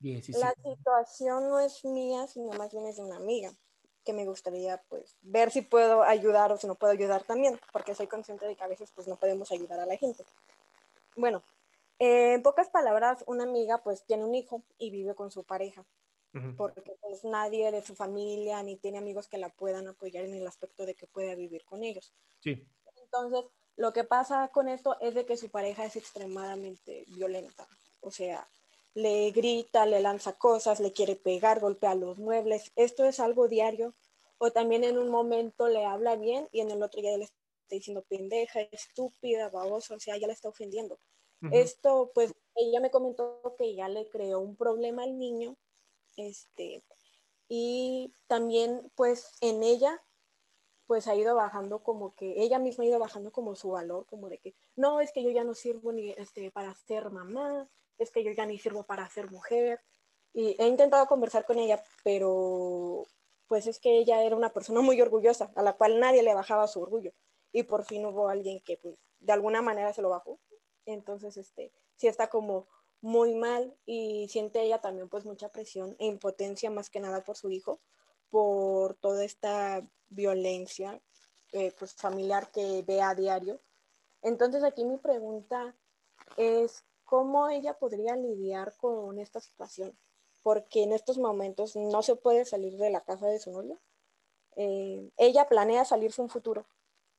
17. La situación no es mía, sino más bien es de una amiga que me gustaría pues ver si puedo ayudar o si no puedo ayudar también, porque soy consciente de que a veces pues no podemos ayudar a la gente. Bueno, eh, en pocas palabras, una amiga pues tiene un hijo y vive con su pareja, porque pues nadie de su familia ni tiene amigos que la puedan apoyar en el aspecto de que pueda vivir con ellos. Sí. Entonces, lo que pasa con esto es de que su pareja es extremadamente violenta. O sea, le grita, le lanza cosas, le quiere pegar, golpea los muebles. Esto es algo diario. O también en un momento le habla bien y en el otro ya le está diciendo pendeja, estúpida, babosa, o sea, ya le está ofendiendo. Esto, pues, ella me comentó que ya le creó un problema al niño, este, y también, pues, en ella, pues, ha ido bajando como que, ella misma ha ido bajando como su valor, como de que, no, es que yo ya no sirvo ni, este, para ser mamá, es que yo ya ni sirvo para ser mujer, y he intentado conversar con ella, pero, pues, es que ella era una persona muy orgullosa, a la cual nadie le bajaba su orgullo, y por fin hubo alguien que, pues, de alguna manera se lo bajó, entonces, este, sí está como muy mal y siente ella también pues mucha presión e impotencia más que nada por su hijo, por toda esta violencia eh, pues familiar que ve a diario. Entonces aquí mi pregunta es cómo ella podría lidiar con esta situación, porque en estos momentos no se puede salir de la casa de su novio. Eh, ella planea salirse un futuro,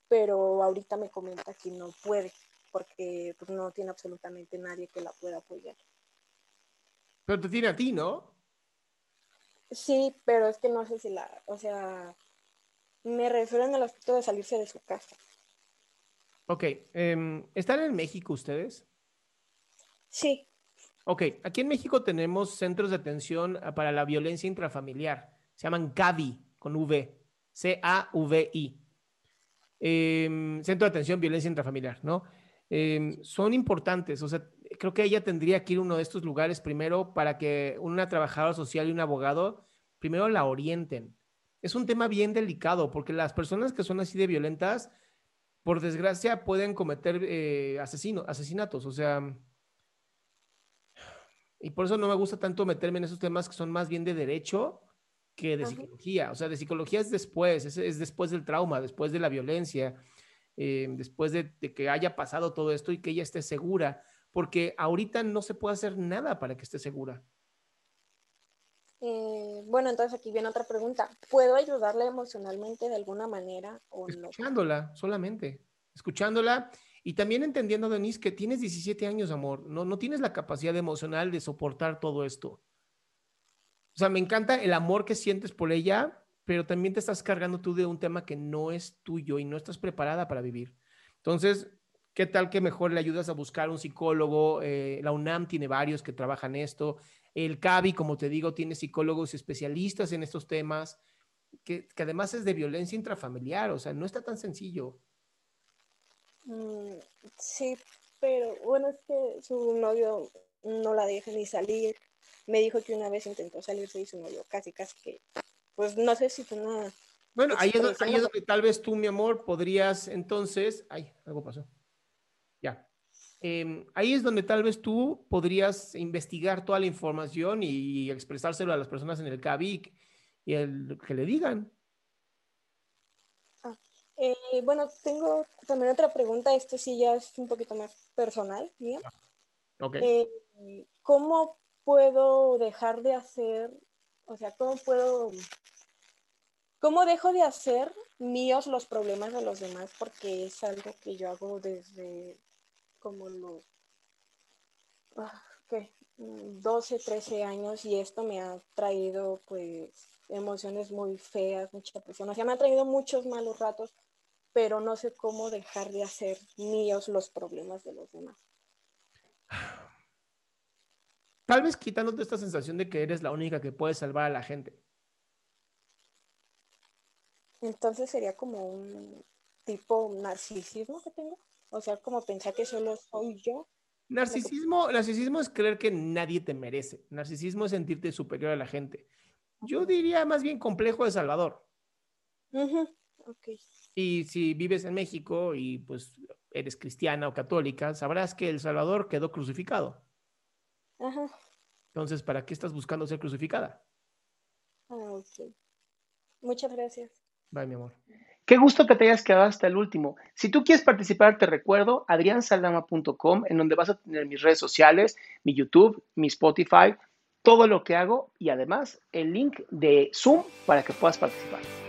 pero ahorita me comenta que no puede porque pues, no tiene absolutamente nadie que la pueda apoyar. Pero te tiene a ti, ¿no? Sí, pero es que no sé si la, o sea, me refiero en el aspecto de salirse de su casa. Ok, em, ¿están en México ustedes? Sí, Ok, aquí en México tenemos centros de atención ah, para la violencia intrafamiliar. Se llaman CAVI, con V. C-A-V-I. Em, Centro de Atención Violencia Intrafamiliar, ¿no? Em, son importantes. O sea, creo que ella tendría que ir a uno de estos lugares primero para que una trabajadora social y un abogado primero la orienten. Es un tema bien delicado porque las personas que son así de violentas, por desgracia, pueden cometer eh, asesinatos. O sea, y por eso no me gusta tanto meterme en esos temas que son más bien de derecho que de Ajá. psicología. O sea, de psicología es después, es, es después del trauma, después de la violencia, eh, después de, de que haya pasado todo esto y que ella esté segura, porque ahorita no se puede hacer nada para que esté segura. eh, bueno, entonces aquí viene otra pregunta. ¿Puedo ayudarle emocionalmente de alguna manera o no? Escuchándola, solamente, escuchándola y también entendiendo, Denise, que tienes 17 años, amor, no, no tienes la capacidad emocional de soportar todo esto. O sea, me encanta el amor que sientes por ella, pero también te estás cargando tú de un tema que no es tuyo y no estás preparada para vivir. Entonces, ¿Qué tal que mejor le ayudas a buscar un psicólogo? Eh, la UNAM tiene varios que trabajan esto. El CABI, como te digo, tiene psicólogos especialistas en estos temas, que, además es de violencia intrafamiliar, o sea, no está tan sencillo. Mm, sí, pero bueno, es que su novio no la deja ni salir. Me dijo que una vez intentó salirse y su novio casi, casi que, pues no sé si fue una... Bueno, ahí es, donde, tal vez tú, mi amor, podrías entonces... Ay, algo pasó. Ya. Em, ahí es donde tal vez tú podrías investigar toda la información y expresárselo a las personas en el CABIC y el, que le digan. Ah, eh, bueno, tengo también otra pregunta. Esto sí ya es un poquito más personal, mía. Eh, ¿Cómo puedo dejar de hacer, o sea, cómo puedo, cómo dejo de hacer míos los problemas de los demás? Porque es algo que yo hago desde como los, ah, ¿qué? 12, 13 años y esto me ha traído pues emociones muy feas, mucha presión. O sea, me ha traído muchos malos ratos, pero no sé cómo dejar de hacer míos los problemas de los demás. Tal vez quitándote esta sensación de que eres la única que puede salvar a la gente. Entonces sería como un tipo narcisismo que tengo. O sea, como pensar que solo soy yo. Narcisismo, narcisismo es creer que nadie te merece. Narcisismo es sentirte superior a la gente. Yo diría más bien complejo de Salvador. Y si vives en México y pues eres cristiana o católica, sabrás que el Salvador quedó crucificado. Ajá. Entonces, ¿para qué estás buscando ser crucificada? Ah, ok. Muchas gracias. Bye, mi amor. Qué gusto que te hayas quedado hasta el último. Si tú quieres participar, te recuerdo adriansaldama.com, en donde vas a tener mis redes sociales, mi YouTube, mi Spotify, todo lo que hago y además el link de Zoom para que puedas participar.